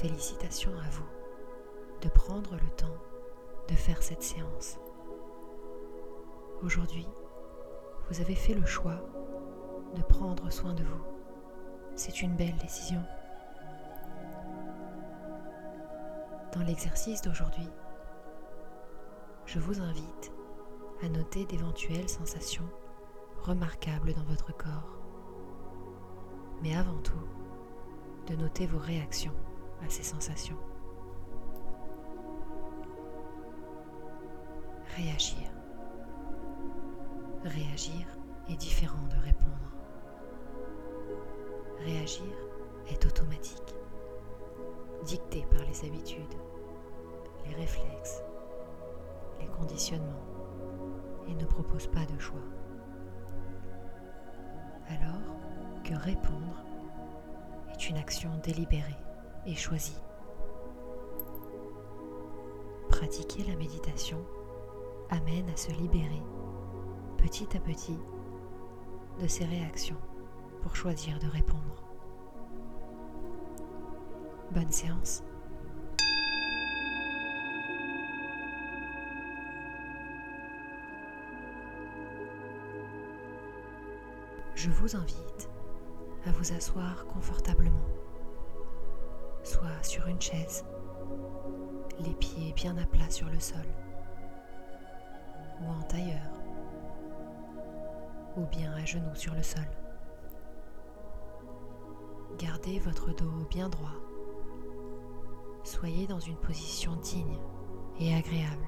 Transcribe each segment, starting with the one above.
Félicitations à vous de prendre le temps de faire cette séance. Aujourd'hui, vous avez fait le choix de prendre soin de vous. C'est une belle décision. Dans l'exercice d'aujourd'hui, je vous invite à noter d'éventuelles sensations remarquables dans votre corps. Mais avant tout, de noter vos réactions à ces sensations. Réagir. Réagir est différent de répondre. Réagir est automatique, dicté par les habitudes, les réflexes, les conditionnements et ne propose pas de choix. Alors répondre est une action délibérée et choisie. Pratiquer la méditation amène à se libérer petit à petit de ses réactions pour choisir de répondre. Bonne séance. Je vous invite à vous asseoir confortablement, soit sur une chaise, les pieds bien à plat sur le sol, ou en tailleur, ou bien à genoux sur le sol. Gardez votre dos bien droit. Soyez dans une position digne et agréable.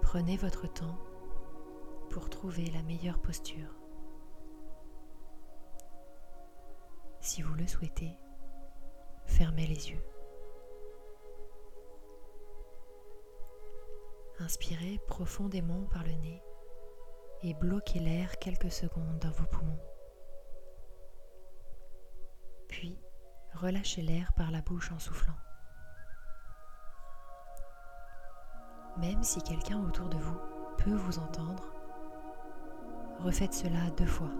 Prenez votre temps pour trouver la meilleure posture. Si vous le souhaitez, fermez les yeux. Inspirez profondément par le nez et bloquez l'air quelques secondes dans vos poumons. Puis, relâchez l'air par la bouche en soufflant. Même si quelqu'un autour de vous peut vous entendre, refaites cela deux fois.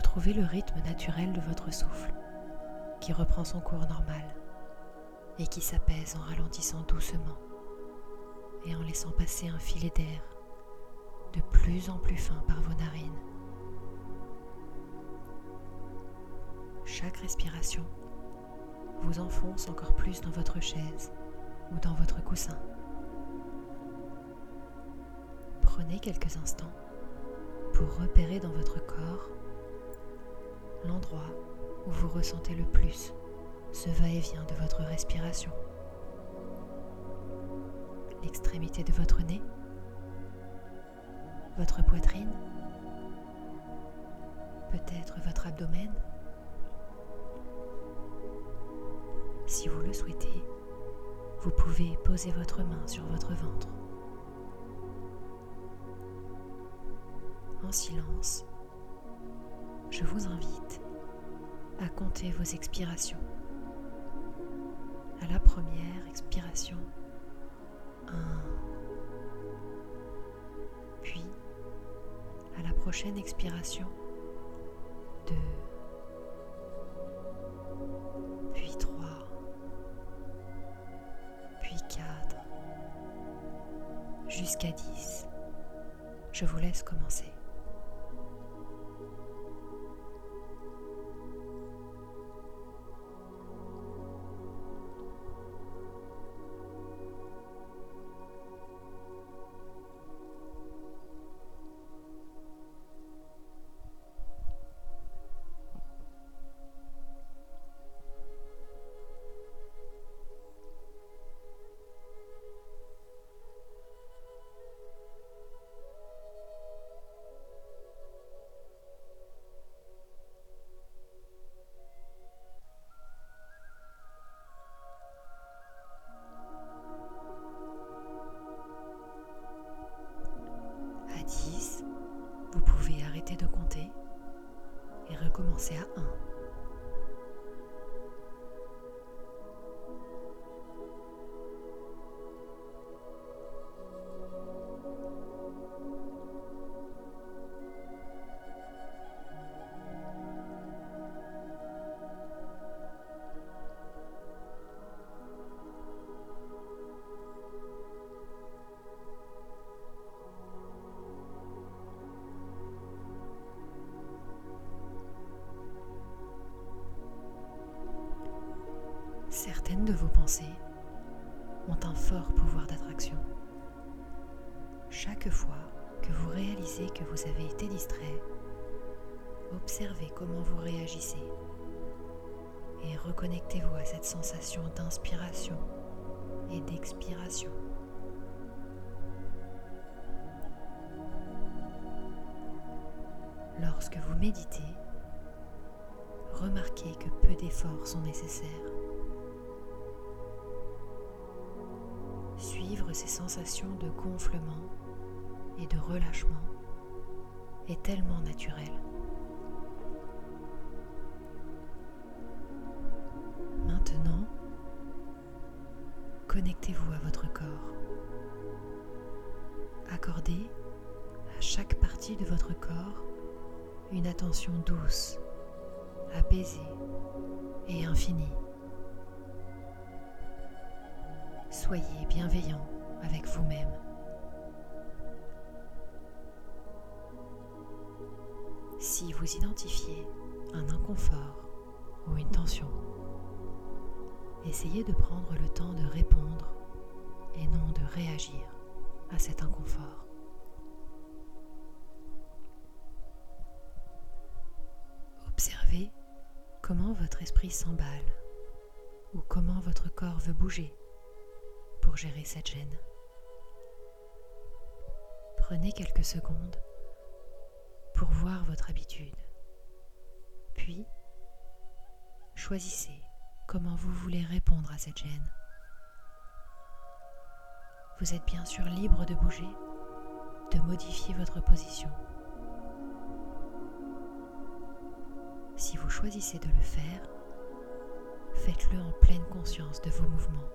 Retrouvez le rythme naturel de votre souffle qui reprend son cours normal et qui s'apaise en ralentissant doucement et en laissant passer un filet d'air de plus en plus fin par vos narines. Chaque respiration vous enfonce encore plus dans votre chaise ou dans votre coussin. Prenez quelques instants pour repérer dans votre vous ressentez le plus ce va-et-vient de votre respiration. L'extrémité de votre nez, votre poitrine, peut-être votre abdomen. Si vous le souhaitez, vous pouvez poser votre main sur votre ventre. En silence, je vous invite à compter vos expirations. À la première expiration, 1. Puis, à la prochaine expiration, 2. Puis 3. Puis 4. Jusqu'à 10. Je vous laisse commencer. Recommencer à 1. De vos pensées ont un fort pouvoir d'attraction. Chaque fois que vous réalisez que vous avez été distrait, observez comment vous réagissez et reconnectez-vous à cette sensation d'inspiration et d'expiration. Lorsque vous méditez, remarquez que peu d'efforts sont nécessaires. Ces sensations de gonflement et de relâchement est tellement naturel. Maintenant, connectez-vous à votre corps. Accordez à chaque partie de votre corps une attention douce, apaisée et infinie. Soyez bienveillant avec vous-même. Si vous identifiez un inconfort ou une tension, essayez de prendre le temps de répondre et non de réagir à cet inconfort. Observez comment votre esprit s'emballe ou comment votre corps veut bouger pour gérer cette gêne. Prenez quelques secondes pour voir votre habitude. Puis, choisissez comment vous voulez répondre à cette gêne. Vous êtes bien sûr libre de bouger, de modifier votre position. Si vous choisissez de le faire, faites-le en pleine conscience de vos mouvements.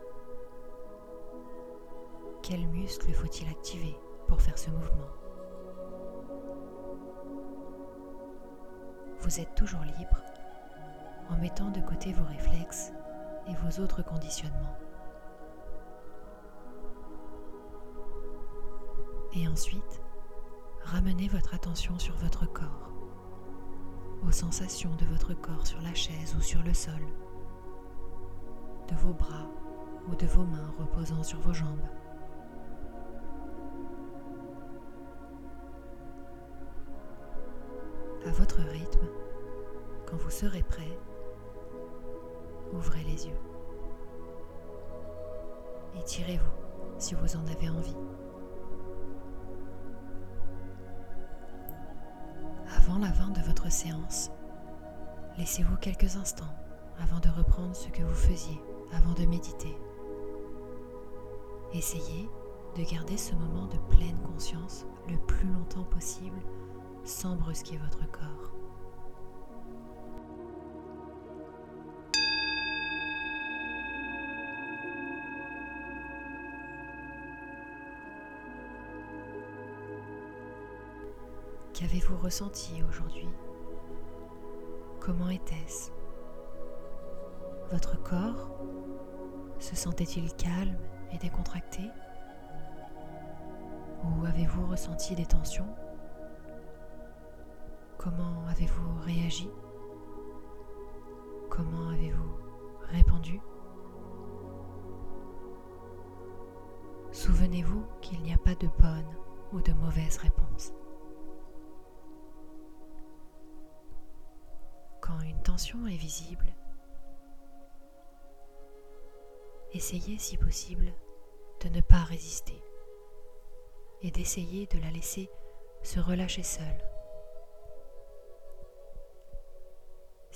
Quel muscle faut-il activer pour faire ce mouvement Vous êtes toujours libre en mettant de côté vos réflexes et vos autres conditionnements. Et ensuite, ramenez votre attention sur votre corps aux sensations de votre corps sur la chaise ou sur le sol, de vos bras ou de vos mains reposant sur vos jambes. À votre rythme, quand vous serez prêt, ouvrez les yeux. Étirez-vous si vous en avez envie. Avant la fin de votre séance, laissez-vous quelques instants avant de reprendre ce que vous faisiez avant de méditer. Essayez de garder ce moment de pleine conscience le plus longtemps possible sans brusquer votre corps. Qu'avez-vous ressenti aujourd'hui? Comment était-ce? Votre corps? Se sentait-il calme et décontracté? Ou avez-vous ressenti des tensions? Comment avez-vous réagi? Comment avez-vous répondu? Souvenez-vous qu'il n'y a pas de bonne ou de mauvaise réponse. Quand une tension est visible, essayez si possible de ne pas résister et d'essayer de la laisser se relâcher seule.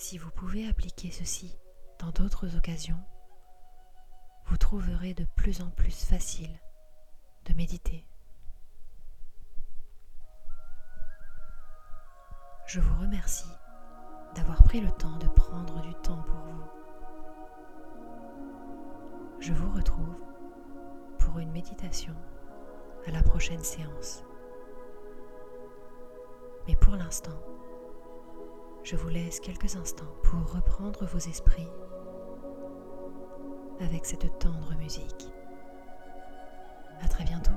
Si vous pouvez appliquer ceci dans d'autres occasions, vous trouverez de plus en plus facile de méditer. Je vous remercie d'avoir pris le temps de prendre du temps pour vous. Je vous retrouve pour une méditation à la prochaine séance. Mais pour l'instant, je vous laisse quelques instants pour reprendre vos esprits avec cette tendre musique. À très bientôt.